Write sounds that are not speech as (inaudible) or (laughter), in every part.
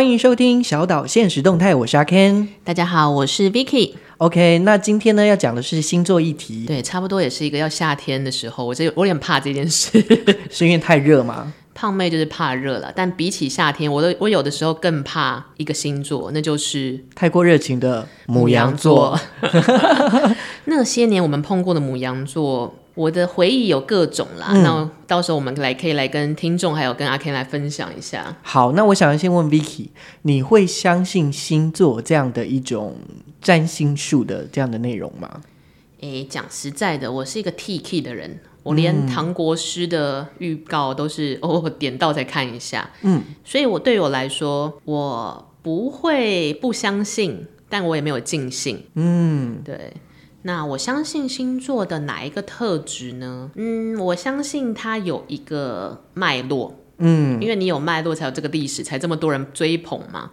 欢迎收听小岛现实动态，我是阿 Ken。大家好，我是 Vicky。OK，那今天呢要讲的是星座议题。对，差不多也是一个要夏天的时候，我这我有点怕这件事，(laughs) 是因为太热吗？胖妹就是怕热了，但比起夏天，我都我有的时候更怕一个星座，那就是太过热情的母羊座。羊座 (laughs) 那些年我们碰过的母羊座。我的回忆有各种啦，嗯、那到时候我们来可以来跟听众还有跟阿 Ken 来分享一下。好，那我想先问 Vicky，你会相信星座这样的一种占星术的这样的内容吗？诶，讲实在的，我是一个 T K 的人，我连唐国师的预告都是偶尔、嗯哦、点到再看一下。嗯，所以我对我来说，我不会不相信，但我也没有尽信。嗯，对。那我相信星座的哪一个特质呢？嗯，我相信它有一个脉络，嗯，因为你有脉络才有这个历史，才这么多人追捧嘛。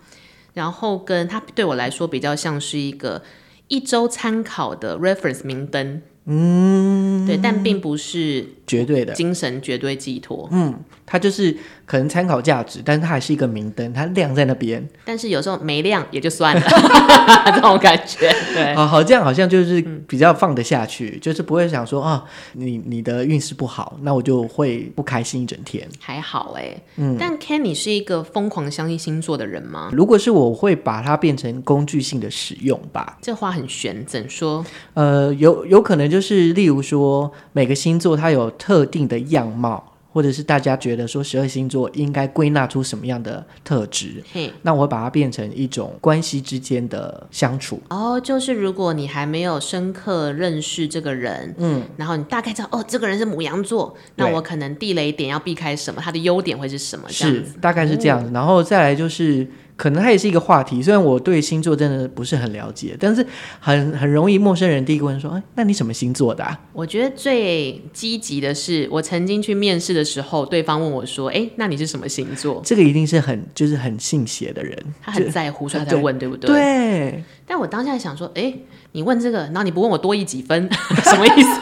然后跟它对我来说比较像是一个一周参考的 reference 明灯。嗯，对，但并不是绝对的精神绝对寄托。嗯，它就是可能参考价值，但是它还是一个明灯，它亮在那边。但是有时候没亮也就算了，(laughs) 这种感觉。对，好好，这样好像就是比较放得下去，嗯、就是不会想说啊，你你的运势不好，那我就会不开心一整天。还好哎，嗯。但 Kenny 是一个疯狂相信星座的人吗？如果是我会把它变成工具性的使用吧。这话很玄，怎说？呃，有有可能就。就是，例如说，每个星座它有特定的样貌，或者是大家觉得说十二星座应该归纳出什么样的特质，嘿那我会把它变成一种关系之间的相处。哦，就是如果你还没有深刻认识这个人，嗯，然后你大概知道哦，这个人是母羊座，那我可能地雷点要避开什么，他的优点会是什么？是，大概是这样子。哦、然后再来就是。可能它也是一个话题，虽然我对星座真的不是很了解，但是很很容易陌生人第一个问说：“哎，那你什么星座的啊？”我觉得最积极的是，我曾经去面试的时候，对方问我说：“哎，那你是什么星座？”这个一定是很就是很信邪的人，他很在乎，所以他在问，对，对不对？对。但我当下想说：“哎，你问这个，然后你不问我多一几分，(laughs) 什么意思？”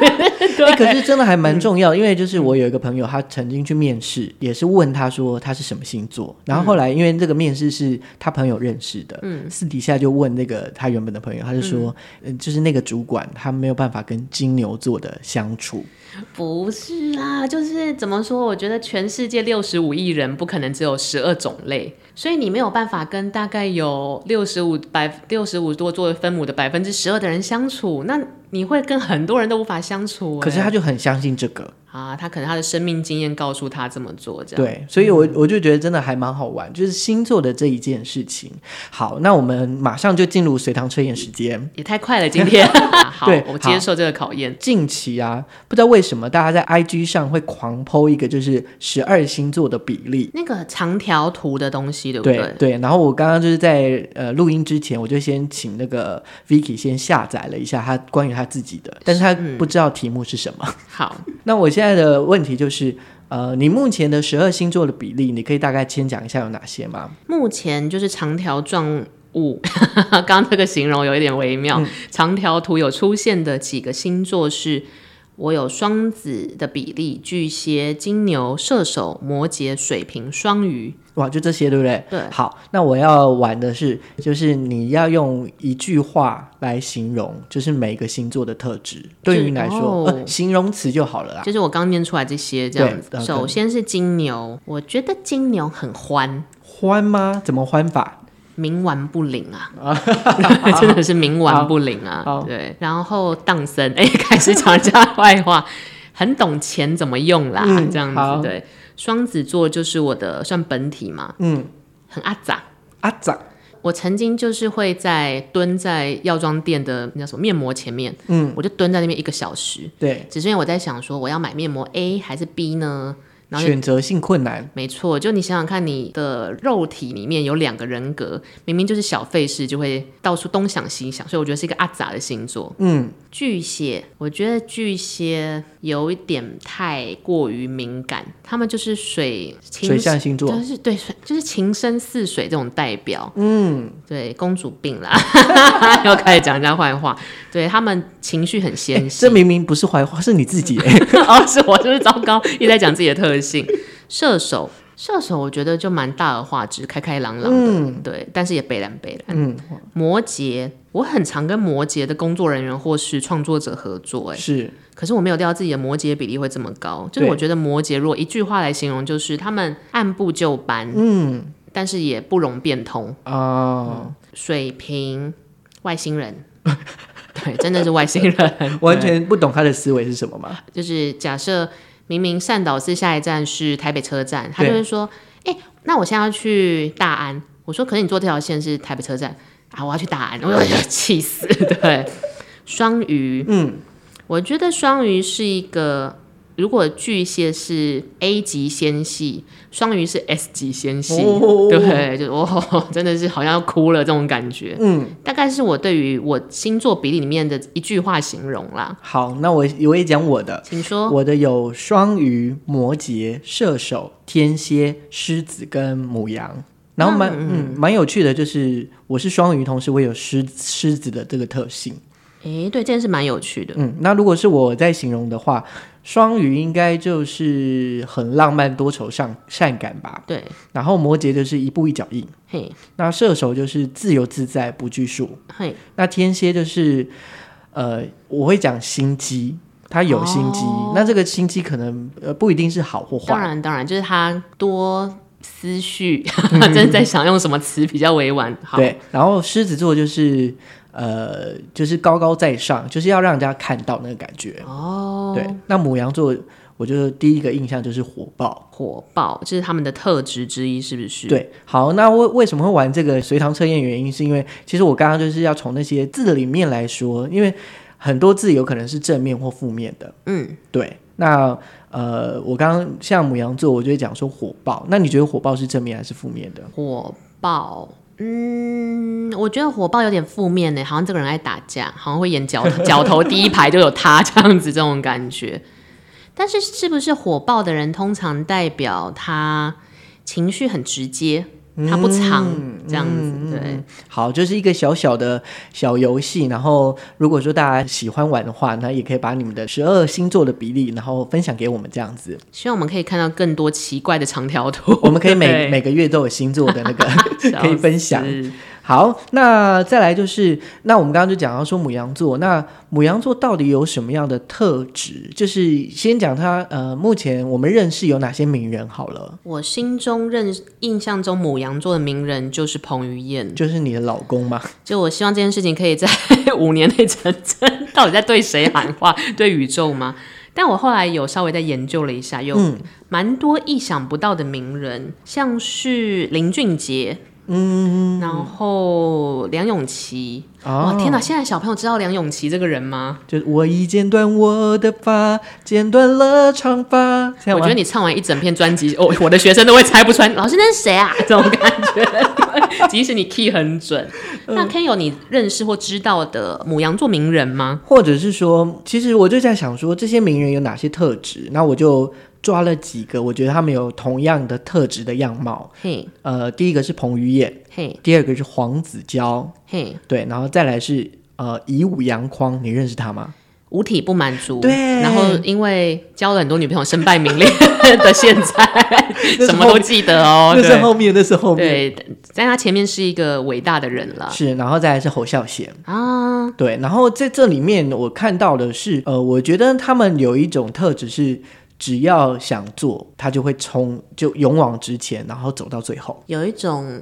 对，可是真的还蛮重要，嗯、因为就是我有一个朋友，他曾经去面试，也是问他说他是什么星座，然后后来因为这个面试是。他朋友认识的，嗯，私底下就问那个他原本的朋友，他就说，嗯，就是那个主管他没有办法跟金牛座的相处。不是啊，就是怎么说？我觉得全世界六十五亿人，不可能只有十二种类，所以你没有办法跟大概有六十五百六十五多座分母的百分之十二的人相处，那你会跟很多人都无法相处。可是他就很相信这个。啊，他可能他的生命经验告诉他这么做，这样对，所以我我就觉得真的还蛮好玩，就是星座的这一件事情。好，那我们马上就进入随堂测验时间，也太快了，今天。(laughs) 好，对，我接受这个考验。近期啊，不知道为什么大家在 IG 上会狂 po 一个就是十二星座的比例，那个长条图的东西，对不对？对，对。然后我刚刚就是在呃录音之前，我就先请那个 Vicky 先下载了一下他关于他自己的，但是他不知道题目是什么。嗯、好，(laughs) 那我现在。现在的问题就是，呃，你目前的十二星座的比例，你可以大概先讲一下有哪些吗？目前就是长条状物，(laughs) 刚刚这个形容有一点微妙。嗯、长条图有出现的几个星座是。我有双子的比例，巨蟹、金牛、射手、摩羯、水瓶、双鱼，哇，就这些，对不对？对。好，那我要玩的是，就是你要用一句话来形容，就是每一个星座的特质。对于你来说，哦呃，形容词就好了啦。就是我刚念出来这些这样子。首先是金牛，我觉得金牛很欢。欢吗？怎么欢法？冥顽不灵啊，(laughs) 真的是冥顽不灵啊。对，然后荡森，(laughs) 哎，开始讲人家坏话，很懂钱怎么用啦，嗯、这样子。好对，双子座就是我的算本体嘛，嗯，很阿杂阿杂。我曾经就是会在蹲在药妆店的那叫什么面膜前面，嗯，我就蹲在那边一个小时。对，只是因为我在想说，我要买面膜 A 还是 B 呢？选择性困难，没错。就你想想看，你的肉体里面有两个人格，明明就是小费事，就会到处东想西想。所以我觉得是一个阿杂的星座。嗯，巨蟹，我觉得巨蟹有一点太过于敏感，他们就是水水象星座，就是对，就是情深似水这种代表。嗯，对，公主病啦，(laughs) 要开始讲人家坏话。对，他们情绪很纤细，这明明不是坏话，是你自己哎，(laughs) 哦，是我就是糟糕，一直在讲自己的特性。射手，射手我觉得就蛮大而化之，开开朗朗的，嗯对，但是也北蓝北蓝。嗯，摩羯，我很常跟摩羯的工作人员或是创作者合作，哎，是，可是我没有料到自己的摩羯比例会这么高。就是我觉得摩羯如果一句话来形容，就是他们按部就班，嗯，但是也不容变通啊、哦嗯。水瓶，外星人。(laughs) 对，真的是外星人，(laughs) 完全不懂他的思维是什么吗？就是假设明明善导寺下一站是台北车站，他就会说：“哎、欸，那我现在要去大安。”我说：“可是你坐这条线是台北车站啊，我要去大安。”我要气死。对，双鱼，嗯，我觉得双鱼是一个。如果巨蟹是 A 级纤细，双鱼是 S 级纤细，哦、对，就哦，(laughs) 真的是好像要哭了这种感觉。嗯，大概是我对于我星座比例里面的一句话形容啦。好，那我我也讲我的，请说。我的有双鱼、摩羯、射手、天蝎、狮子跟母羊。然后蛮嗯蛮、嗯、有趣的，就是我是双鱼，同时我有狮狮子的这个特性。诶，对，这件事蛮有趣的。嗯，那如果是我在形容的话，双鱼应该就是很浪漫、多愁善善感吧。对，然后摩羯就是一步一脚印。嘿，那射手就是自由自在、不拘束。嘿，那天蝎就是呃，我会讲心机，他有心机。哦、那这个心机可能呃不一定是好或坏。当然，当然就是他多思绪，(laughs) 正在想用什么词比较委婉。好对，然后狮子座就是。呃，就是高高在上，就是要让人家看到那个感觉哦。对，那母羊座，我觉得第一个印象就是火爆，火爆，这是他们的特质之一，是不是？对，好，那为为什么会玩这个随堂测验？原因是因为其实我刚刚就是要从那些字的里面来说，因为很多字有可能是正面或负面的。嗯，对。那呃，我刚刚像母羊座，我就会讲说火爆。那你觉得火爆是正面还是负面的？火爆。嗯，我觉得火爆有点负面呢，好像这个人爱打架，好像会演脚 (laughs) 脚头第一排就有他这样子，这种感觉。但是是不是火爆的人通常代表他情绪很直接？它不长，嗯，这样子，嗯，对。好，就是一个小小的小游戏。然后，如果说大家喜欢玩的话，那也可以把你们的十二星座的比例，然后分享给我们，这样子。希望我们可以看到更多奇怪的长条图。我们可以每 (laughs) 每个月都有星座的那个 (laughs) (laughs) 可以分享。好，那再来就是，那我们刚刚就讲到说母羊座，那母羊座到底有什么样的特质？就是先讲他，呃，目前我们认识有哪些名人好了。我心中认印象中母羊座的名人就是彭于晏，就是你的老公吗？就我希望这件事情可以在 (laughs) 五年内成真。到底在对谁喊话？(laughs) 对宇宙吗？但我后来有稍微再研究了一下，有蛮多意想不到的名人，像是林俊杰。嗯，然后梁咏琪，哇、哦、天哪！现在小朋友知道梁咏琪这个人吗？就是我已剪断我的发，剪断了长发。我觉得你唱完一整篇专辑，哦，我的学生都会猜不出来，老师那是谁啊？(laughs) 这种感觉，(laughs) 即使你 key 很准。嗯、那 Ken 有你认识或知道的母羊座名人吗？或者是说，其实我就在想说，这些名人有哪些特质？那我就。抓了几个，我觉得他们有同样的特质的样貌。嘿，呃，第一个是彭于晏，嘿，第二个是黄子佼，嘿，对，然后再来是呃以武扬匡，你认识他吗？五体不满足，对，然后因为交了很多女朋友，身败名裂 (laughs) 的现在，(laughs) 什么都记得哦。那是后面，那是后面。对，在他前面是一个伟大的人了。是，然后再来是侯孝贤啊，对，然后在这里面我看到的是，呃，我觉得他们有一种特质是。只要想做，他就会冲，就勇往直前，然后走到最后，有一种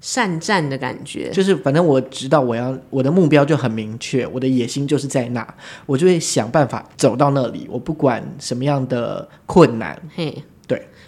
善战的感觉。就是反正我知道我要我的目标就很明确，我的野心就是在那，我就会想办法走到那里，我不管什么样的困难。嘿。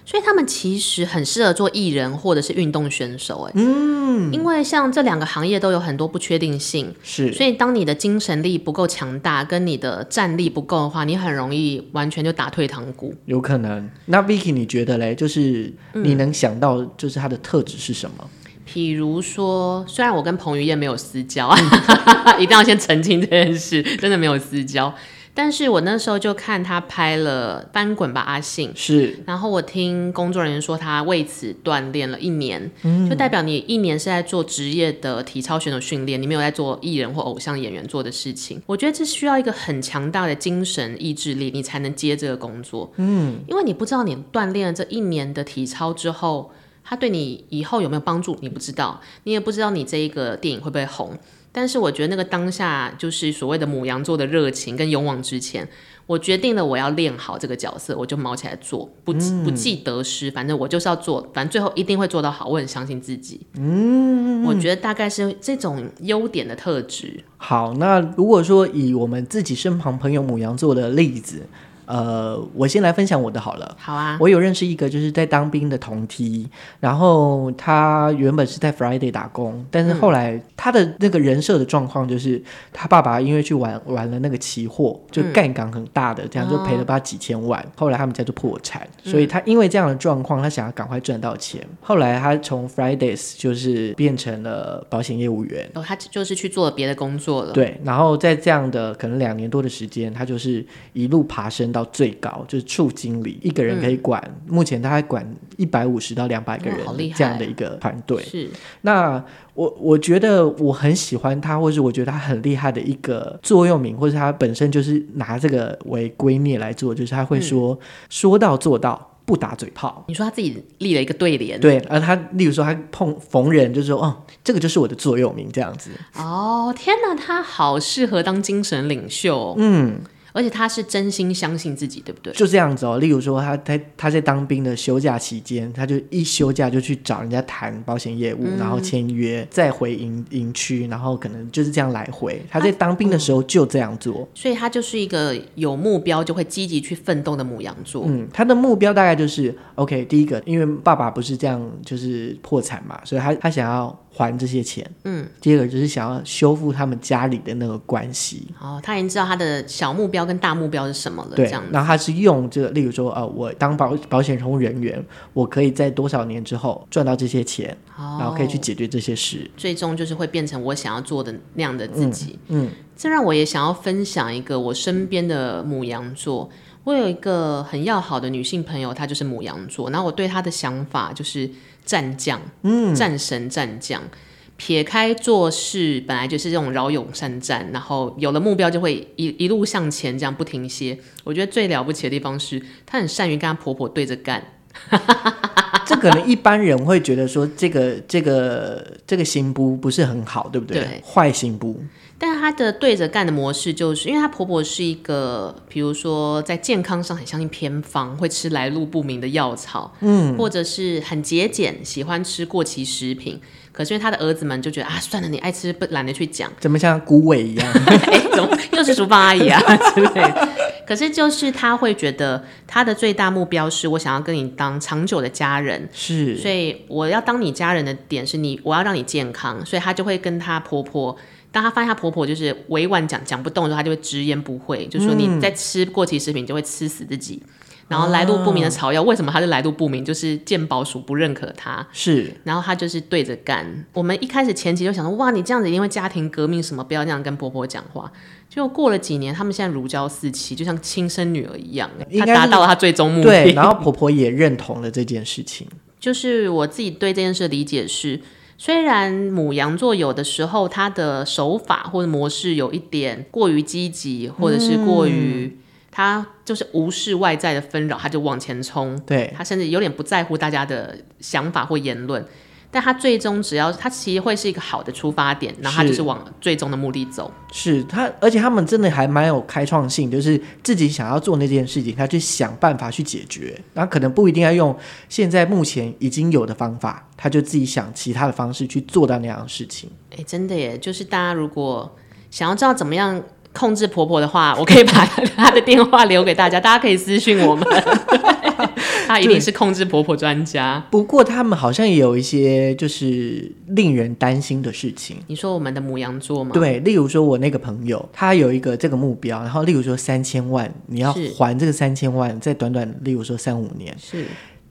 对，所以他们其实很适合做艺人或者是运动选手，哎，嗯，因为像这两个行业都有很多不确定性，是，所以当你的精神力不够强大，跟你的战力不够的话，你很容易完全就打退堂鼓。有可能。那 Vicky，你觉得嘞？就是你能想到，就是他的特质是什么？比如说，虽然我跟彭于晏没有私交，(laughs) 一定要先澄清这件事，真的没有私交。但是我那时候就看他拍了《翻滚吧，阿信》，是。然后我听工作人员说，他为此锻炼了一年，嗯，就代表你一年是在做职业的体操选手训练，你没有在做艺人或偶像演员做的事情。我觉得这需要一个很强大的精神意志力，你才能接这个工作，嗯，因为你不知道你锻炼了这一年的体操之后，他对你以后有没有帮助，你不知道，你也不知道你这一个电影会不会红。但是我觉得那个当下就是所谓的母羊座的热情跟勇往直前，我决定了我要练好这个角色，我就卯起来做，不不计得失，反正我就是要做，反正最后一定会做到好，我很相信自己。嗯，我觉得大概是这种优点的特质。好，那如果说以我们自己身旁朋友母羊座的例子。呃，我先来分享我的好了。好啊，我有认识一个就是在当兵的同梯，然后他原本是在 Friday 打工，但是后来他的那个人设的状况就是他爸爸因为去玩玩了那个期货，就杠杆很大的，这样就赔了他几千万，嗯，后来他们家就破产，所以他因为这样的状况，他想要赶快赚到钱，后来他从 Fridays 就是变成了保险业务员，哦，他就是去做了别的工作了。对，然后在这样的可能两年多的时间，他就是一路爬升到。到最高就是处经理，一个人可以管，嗯、目前他还管一百五十到两百个人这样的一个团队。是，那我我觉得我很喜欢他，或是我觉得他很厉害的一个座右铭，或是他本身就是拿这个为圭臬来做，就是他会说、嗯、说到做到，不打嘴炮。你说他自己立了一个对联，对，而他例如说他碰逢人就说，哦，这个就是我的座右铭这样子。哦，天哪，他好适合当精神领袖。嗯。而且他是真心相信自己，对不对？就这样子哦。例如说他，他他他在当兵的休假期间，他就一休假就去找人家谈保险业务，嗯、然后签约，再回营营区，然后可能就是这样来回。他在当兵的时候就这样做，啊嗯、所以他就是一个有目标就会积极去奋斗的母羊座。嗯，他的目标大概就是 OK。第一个，因为爸爸不是这样，就是破产嘛，所以他他想要。还这些钱，嗯，第二个就是想要修复他们家里的那个关系。哦，他已经知道他的小目标跟大目标是什么了。对，这样。然后他是用这个，例如说，呃，我当保保险从人员，我可以在多少年之后赚到这些钱，哦，然后可以去解决这些事。最终就是会变成我想要做的那样的自己。嗯，嗯，这让我也想要分享一个我身边的母羊座。我有一个很要好的女性朋友，她就是母羊座。然后我对她的想法就是。战将，嗯，战神战将，撇开做事本来就是这种骁勇善战，然后有了目标就会一一路向前，这样不停歇。我觉得最了不起的地方是，她很善于跟她婆婆对着干。(laughs) 这可能一般人会觉得说，这个这个这个行不不是很好，对不对？对，坏行不。但是她的对着干的模式，就是因为她婆婆是一个，比如说在健康上很相信偏方，会吃来路不明的药草，嗯，或者是很节俭，喜欢吃过期食品。可是因为他的儿子们就觉得啊，算了，你爱吃不懒得去讲，怎么像孤伟一样？(laughs) 哎，怎么又是厨房阿姨啊？对不对？可是就是他会觉得他的最大目标是我想要跟你当长久的家人，是，所以我要当你家人的点是你，我要让你健康，所以他就会跟他婆婆。当他发现他婆婆就是委婉讲讲不动的时候，他就会直言不讳，就说你在吃过期食品就会吃死自己。嗯、然后来路不明的草药，为什么他是来路不明？就是健保署不认可他。是，然后他就是对着干。我们一开始前期就想说，哇，你这样子因为家庭革命什么，不要这样跟婆婆讲话。就过了几年，他们现在如胶似漆，就像亲生女儿一样。他达到了他最终目的。对，然后婆婆也认同了这件事情。(laughs) 就是我自己对这件事的理解是。虽然母羊座有的时候他的手法或者模式有一点过于积极，或者是过于他就是无视外在的纷扰，他就往前冲。对，他甚至有点不在乎大家的想法或言论。但他最终只要他其实会是一个好的出发点，然后他就是往最终的目的走。是他，而且他们真的还蛮有开创性，就是自己想要做那件事情，他去想办法去解决。然后可能不一定要用现在目前已经有的方法，他就自己想其他的方式去做到那样的事情。哎，真的耶！就是大家如果想要知道怎么样控制婆婆的话，我可以把她的电话留给大家，大家可以私信我们。(laughs) (laughs) 他一定是控制婆婆专家。不过他们好像也有一些就是令人担心的事情。你说我们的母羊座吗？对，例如说我那个朋友，他有一个这个目标，然后例如说三千万，你要还这个三千万，在短短例如说三五年。是。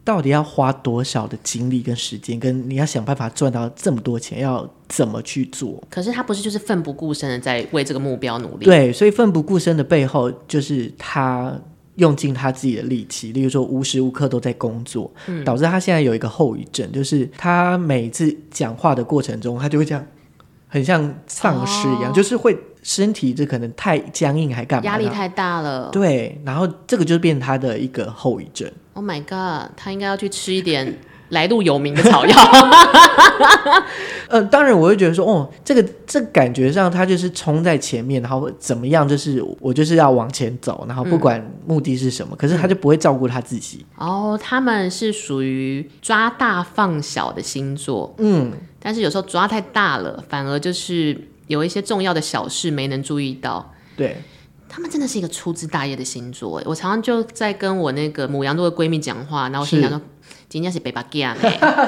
到底要花多少的精力跟时间，跟你要想办法赚到这么多钱，要怎么去做？可是他不是就是奋不顾身的在为这个目标努力？对，所以奋不顾身的背后，就是他用尽他自己的力气，例如说无时无刻都在工作，嗯、导致他现在有一个后遗症，就是他每次讲话的过程中，他就会这样，很像丧尸一样，哦、就是会。身体这可能太僵硬，还干嘛？压力太大了。对，然后这个就变他的一个后遗症。Oh my god，他应该要去吃一点来路有名的草药。(laughs) 呃，当然我会觉得说，哦，这个这个、感觉上他就是冲在前面，然后怎么样，就是我就是要往前走，然后不管目的是什么，嗯、可是他就不会照顾他自己。哦，他们是属于抓大放小的星座。嗯，但是有时候抓太大了，反而就是。有一些重要的小事没能注意到，对，他们真的是一个粗枝大叶的星座。我常常就在跟我那个母羊座的闺蜜讲话，然后我心想说，今天是北巴 g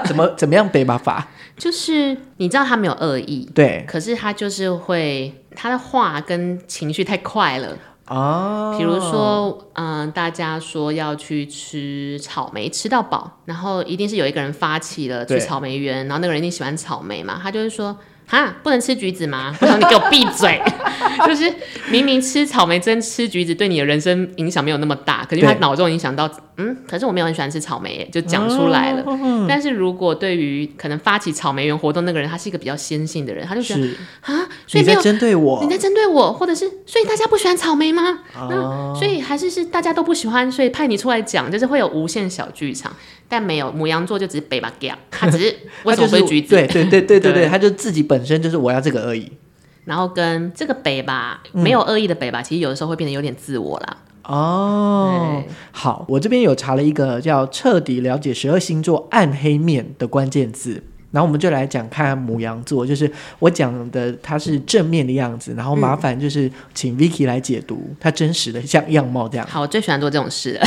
怎么怎么样北巴法？就是你知道他没有恶意，对，可是他就是会他的话跟情绪太快了哦。比如说，嗯、呃，大家说要去吃草莓，吃到饱，然后一定是有一个人发起了去草莓园，然后那个人一定喜欢草莓嘛，他就是说。哈，不能吃橘子吗？我想你给我闭嘴！(laughs) 就是明明吃草莓真吃橘子对你的人生影响没有那么大，可是他脑中影响到，嗯，可是我没有很喜欢吃草莓，就讲出来了。哦、但是如果对于可能发起草莓园活动那个人，他是一个比较先性的人，他就觉得啊，所以没有你在针对我，你在针对我，或者是所以大家不喜欢草莓吗？哦、所以还是是大家都不喜欢，所以派你出来讲，就是会有无限小剧场。但没有母羊座就只是北巴给他只是 (laughs) 为什么会橘子？对对对对对对，他就自己本身就是我要这个而已。然后跟这个北吧没有恶意的北巴，其实有的时候会变得有点自我啦。哦，好，我这边有查了一个叫“彻底了解十二星座暗黑面”的关键字。然后我们就来讲看母羊座，就是我讲的它是正面的样子，然后麻烦就是请 Vicky 来解读它真实的像样貌这样。好，我最喜欢做这种事了。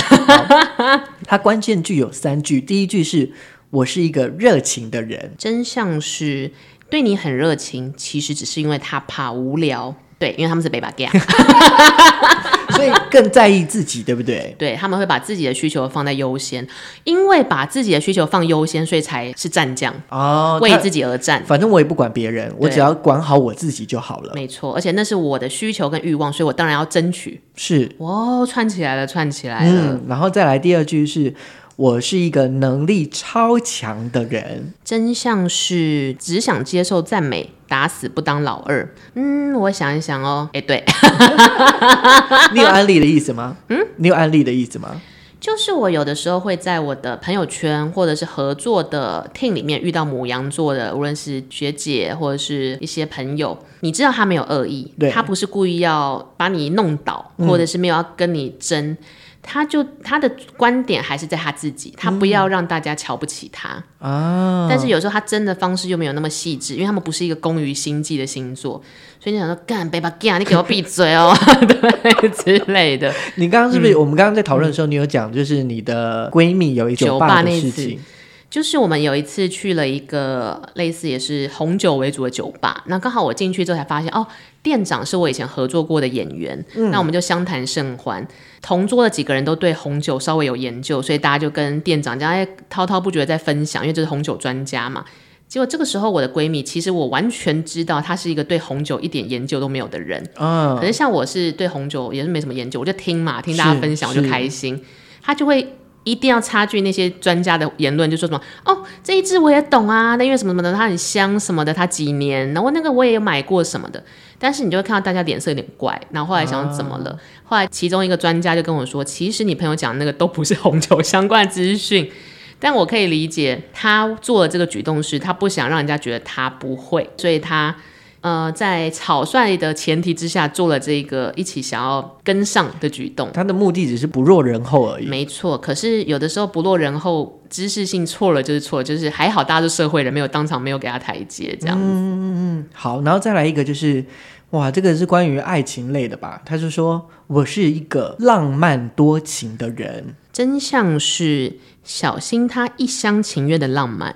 (laughs) 它关键句有三句，第一句是我是一个热情的人，真相是对你很热情，其实只是因为他怕无聊。对，因为他们是北巴 g (laughs) 所以更在意自己，对不对？对，他们会把自己的需求放在优先，因为把自己的需求放优先，所以才是战将哦，为自己而战。反正我也不管别人，我只要管好我自己就好了。没错，而且那是我的需求跟欲望，所以我当然要争取。是，哦，串起来了，串起来了。嗯，然后再来第二句是。我是一个能力超强的人，真相是只想接受赞美，打死不当老二。嗯，我想一想哦，哎，对，(laughs) 你有安利的意思吗？嗯，你有安利的意思吗？就是我有的时候会在我的朋友圈或者是合作的 team 里面遇到母羊座的，无论是学姐或者是一些朋友，你知道他没有恶意，对，他不是故意要把你弄倒，或者是没有要跟你争。嗯他就他的观点还是在他自己，他不要让大家瞧不起他啊。嗯、但是有时候他真的方式又没有那么细致，因为他们不是一个工于心计的星座，所以你想说干北巴干，你给我闭嘴哦，(laughs) 对之类的。你刚刚是不是、嗯、我们刚刚在讨论的时候，你有讲就是你的闺蜜有一酒吧的事情？就是我们有一次去了一个类似也是红酒为主的酒吧，那刚好我进去之后才发现，哦，店长是我以前合作过的演员，嗯、那我们就相谈甚欢。同桌的几个人都对红酒稍微有研究，所以大家就跟店长这样滔滔不绝在分享，因为这是红酒专家嘛。结果这个时候，我的闺蜜其实我完全知道她是一个对红酒一点研究都没有的人，嗯，可是像我是对红酒也是没什么研究，我就听嘛，听大家分享我就开心，她就会。一定要插句那些专家的言论，就说什么哦，这一支我也懂啊，那因为什么什么的，它很香什么的，它几年，然后那个我也有买过什么的，但是你就会看到大家脸色有点怪，然后后来想怎么了？啊、后来其中一个专家就跟我说，其实你朋友讲的那个都不是红酒相关的资讯，但我可以理解他做的这个举动是他不想让人家觉得他不会，所以他。呃，在草率的前提之下做了这个一起想要跟上的举动，他的目的只是不落人后而已。没错，可是有的时候不落人后，知识性错了就是错，就是还好大家都社会人，没有当场没有给他台阶这样子。嗯嗯嗯。好，然后再来一个就是，哇，这个是关于爱情类的吧？他就说我是一个浪漫多情的人，真相是小心他一厢情愿的浪漫。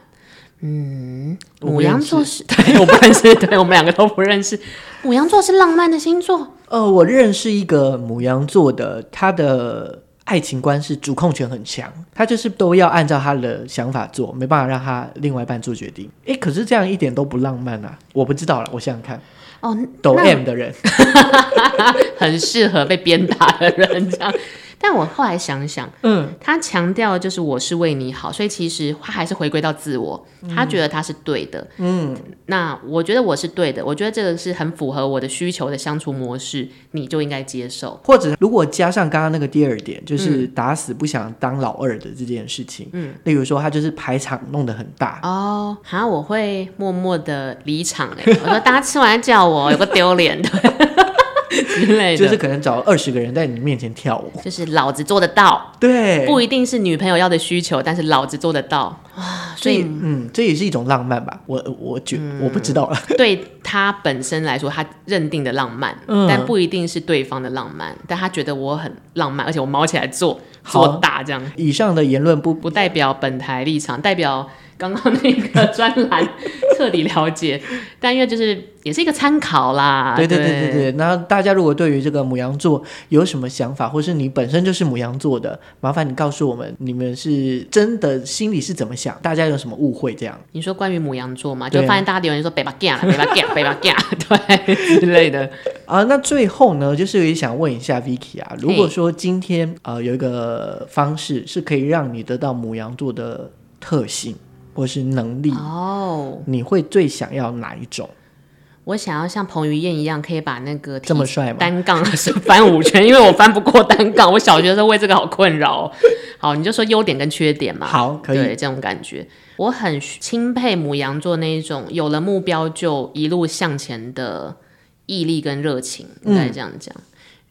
嗯，牡羊座是，(laughs) 对，我不认识，对，我们两个都不认识。牡羊座是浪漫的星座。呃，我认识一个牡羊座的，他的爱情观是主控权很强，他就是都要按照他的想法做，没办法让他另外一半做决定。哎，可是这样一点都不浪漫啊！我不知道了，我想想看。哦，抖 M 的人，(laughs) 很适合被鞭打的人，这样。但我后来想想，嗯，他强调就是我是为你好，所以其实他还是回归到自我，他觉得他是对的，嗯，那我觉得我是对的，我觉得这个是很符合我的需求的相处模式，你就应该接受。或者如果加上刚刚那个第二点，就是打死不想当老二的这件事情，嗯，例如说他就是排场弄得很大，哦，好像我会默默的离场，哎，我说大家吃完叫我，有个丢脸的。之类的，就是可能找二十个人在你面前跳舞，就是老子做得到，对，不一定是女朋友要的需求，但是老子做得到啊，所以嗯，这也是一种浪漫吧，我我觉、嗯、我不知道了，(laughs) 对他本身来说，他认定的浪漫，嗯、但不一定是对方的浪漫，但他觉得我很浪漫，而且我毛起来做做大这样。以上的言论不不代表本台立场，代表。刚刚那个专栏彻底了解，(laughs) 但因为就是也是一个参考啦。对对对对对。那大家如果对于这个母羊座有什么想法，或是你本身就是母羊座的，麻烦你告诉我们，你们是真的心里是怎么想？大家有什么误会？这样？你说关于母羊座嘛，就发现大家留言说北巴 g (laughs) 北巴 g 北巴 g (laughs) 对之类的啊。那最后呢，就是也想问一下 Vicky 啊，如果说今天呃有一个方式是可以让你得到母羊座的特性。或是能力哦，oh, 你会最想要哪一种？我想要像彭于晏一样，可以把那个这么帅吗？单杠是翻五圈，因为我翻不过单杠。我小学的时候为这个好困扰。好，你就说优点跟缺点嘛。好，可以。对，这种感觉，我很钦佩母羊座那一种有了目标就一路向前的毅力跟热情，应该这样讲。嗯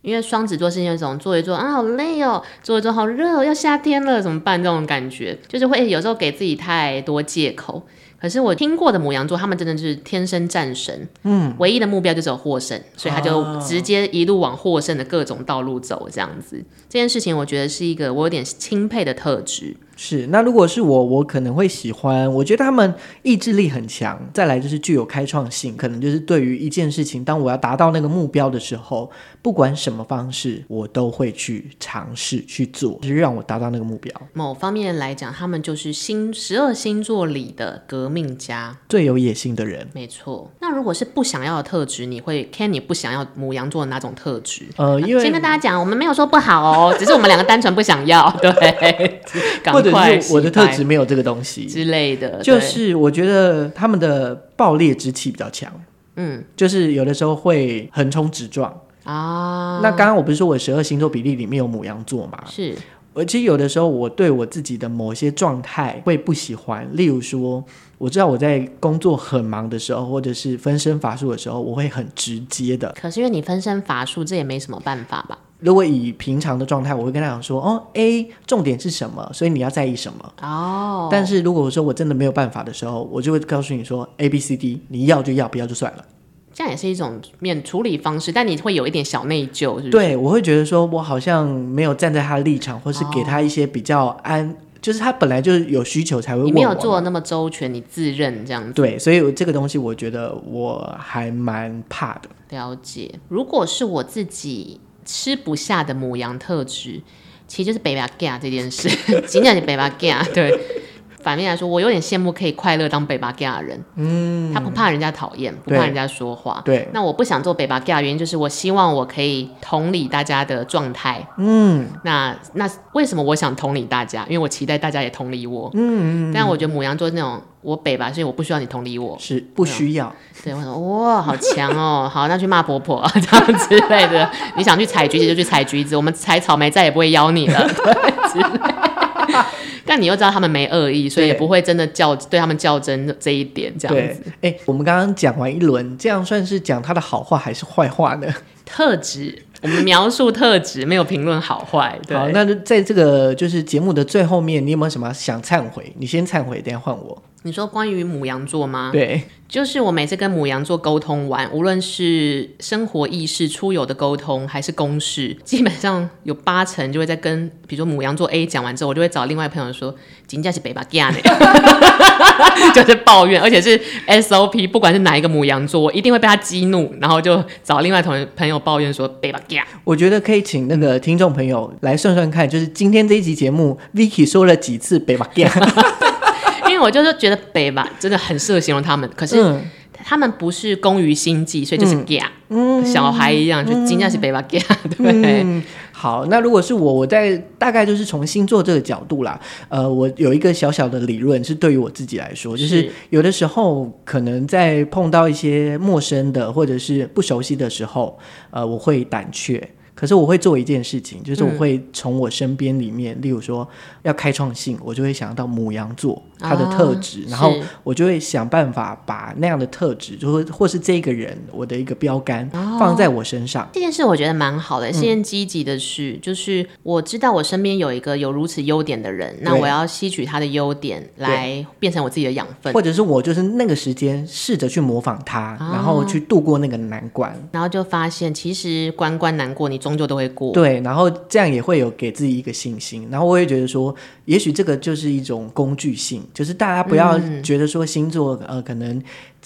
因为双子座是那种做一做啊，好累哦，做一做好热哦，要夏天了怎么办？这种感觉就是会有时候给自己太多借口。可是我听过的母羊座，他们真的就是天生战神，嗯，唯一的目标就是有获胜，所以他就直接一路往获胜的各种道路走，这样子。这件事情我觉得是一个我有点钦佩的特质。是，那如果是我，我可能会喜欢。我觉得他们意志力很强，再来就是具有开创性，可能就是对于一件事情，当我要达到那个目标的时候，不管什么方式，我都会去尝试去做，就是让我达到那个目标。某方面来讲，他们就是星十二星座里的革命家，最有野心的人。没错。那如果是不想要的特质，你会 Ken 你不想要母羊座的哪种特质？呃，因为先跟大家讲，我们没有说不好哦，只是我们两个单纯不想要。(laughs) 对。(laughs) 就是我的特质没有这个东西之类的，就是我觉得他们的爆裂之气比较强，嗯，就是有的时候会横冲直撞啊。那刚刚我不是说我十二星座比例里面有母羊座嘛？是，而且有的时候我对我自己的某些状态会不喜欢，例如说，我知道我在工作很忙的时候，或者是分身乏术的时候，我会很直接的。可是因为你分身乏术，这也没什么办法吧？如果以平常的状态，我会跟他讲说：“哦，A 重点是什么？所以你要在意什么？”哦。但是如果我说我真的没有办法的时候，我就会告诉你说：“A、B、C、D，你要就要，不要就算了。”这样也是一种面处理方式，但你会有一点小内疚，是不是？对，我会觉得说我好像没有站在他的立场，或是给他一些比较安，哦、就是他本来就是有需求才会问我。你没有做的那么周全，你自认这样子。对，所以这个东西我觉得我还蛮怕的。了解，如果是我自己。吃不下的母羊特质，其实就是北巴 g 这件事，(laughs) 仅仅是北巴 g (laughs) 对。反面来说，我有点羡慕可以快乐当北巴 g 的人。嗯，他不怕人家讨厌，不怕人家说话。对，那我不想做北巴 g 的原因就是，我希望我可以同理大家的状态。嗯，那那为什么我想同理大家？因为我期待大家也同理我。嗯，但我觉得母羊座那种我北吧，所以我不需要你同理我，是不需要。对，我说哇，好强哦，好，那去骂婆婆 (laughs) 这样之类的。你想去采橘子就去采橘子，我们采草莓再也不会邀你了。对，之类。但你又知道他们没恶意，所以也不会真的较对，他们较真这一点这样子。哎、欸，我们刚刚讲完一轮，这样算是讲他的好话还是坏话呢？特质，我们描述特质，没有评论好坏。对，好，那在这个就是节目的最后面，你有没有什么想忏悔？你先忏悔，等下换我。你说关于母羊座吗？对，就是我每次跟母羊座沟通完，无论是生活意识、出游的沟通，还是公事，基本上有八成就会在跟，比如说母羊座 A 讲完之后，我就会找另外朋友说，金价是北巴干的，(laughs) 就是抱怨，而且是 SOP，不管是哪一个母羊座，我一定会被他激怒，然后就找另外同朋友抱怨说北巴干。我觉得可以请那个听众朋友来算算看，就是今天这一集节目，Vicky 说了几次北巴加。(laughs) 因为我就是觉得北吧真的很适合形容他们，可是他们不是工于心计，所以就是假、嗯，小孩一样，嗯、就惊讶是北吧假，对、嗯。(laughs) 好，那如果是我，我在大概就是从星座这个角度啦，呃，我有一个小小的理论，是对于我自己来说，就是有的时候可能在碰到一些陌生的或者是不熟悉的时候，呃，我会胆怯。可是我会做一件事情，就是我会从我身边里面、嗯，例如说要开创性，我就会想到母羊座他的特质、哦，然后我就会想办法把那样的特质，就是或是这个人我的一个标杆放在我身上。哦、这件事我觉得蛮好的，是件积极的事、嗯，就是我知道我身边有一个有如此优点的人，那我要吸取他的优点来变成我自己的养分，或者是我就是那个时间试着去模仿他、哦，然后去度过那个难关，然后就发现其实关关难过你。终究都会过，对，然后这样也会有给自己一个信心，然后我也觉得说，也许这个就是一种工具性，就是大家不要觉得说星座、嗯、呃可能。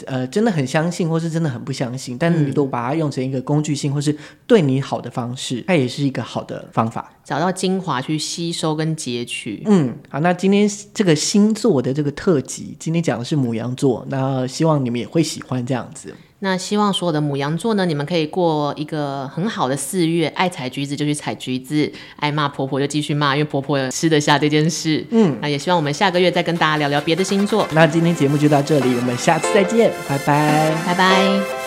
呃，真的很相信，或是真的很不相信，但是你都把它用成一个工具性，或是对你好的方式，它也是一个好的方法。找到精华去吸收跟截取。嗯，好，那今天这个星座的这个特辑，今天讲的是母羊座，那希望你们也会喜欢这样子。那希望所有的母羊座呢，你们可以过一个很好的四月，爱采橘子就去采橘子，爱骂婆婆就继续骂，因为婆婆吃得下这件事。嗯，那也希望我们下个月再跟大家聊聊别的星座。那今天节目就到这里，我们下次再见。拜拜，拜拜。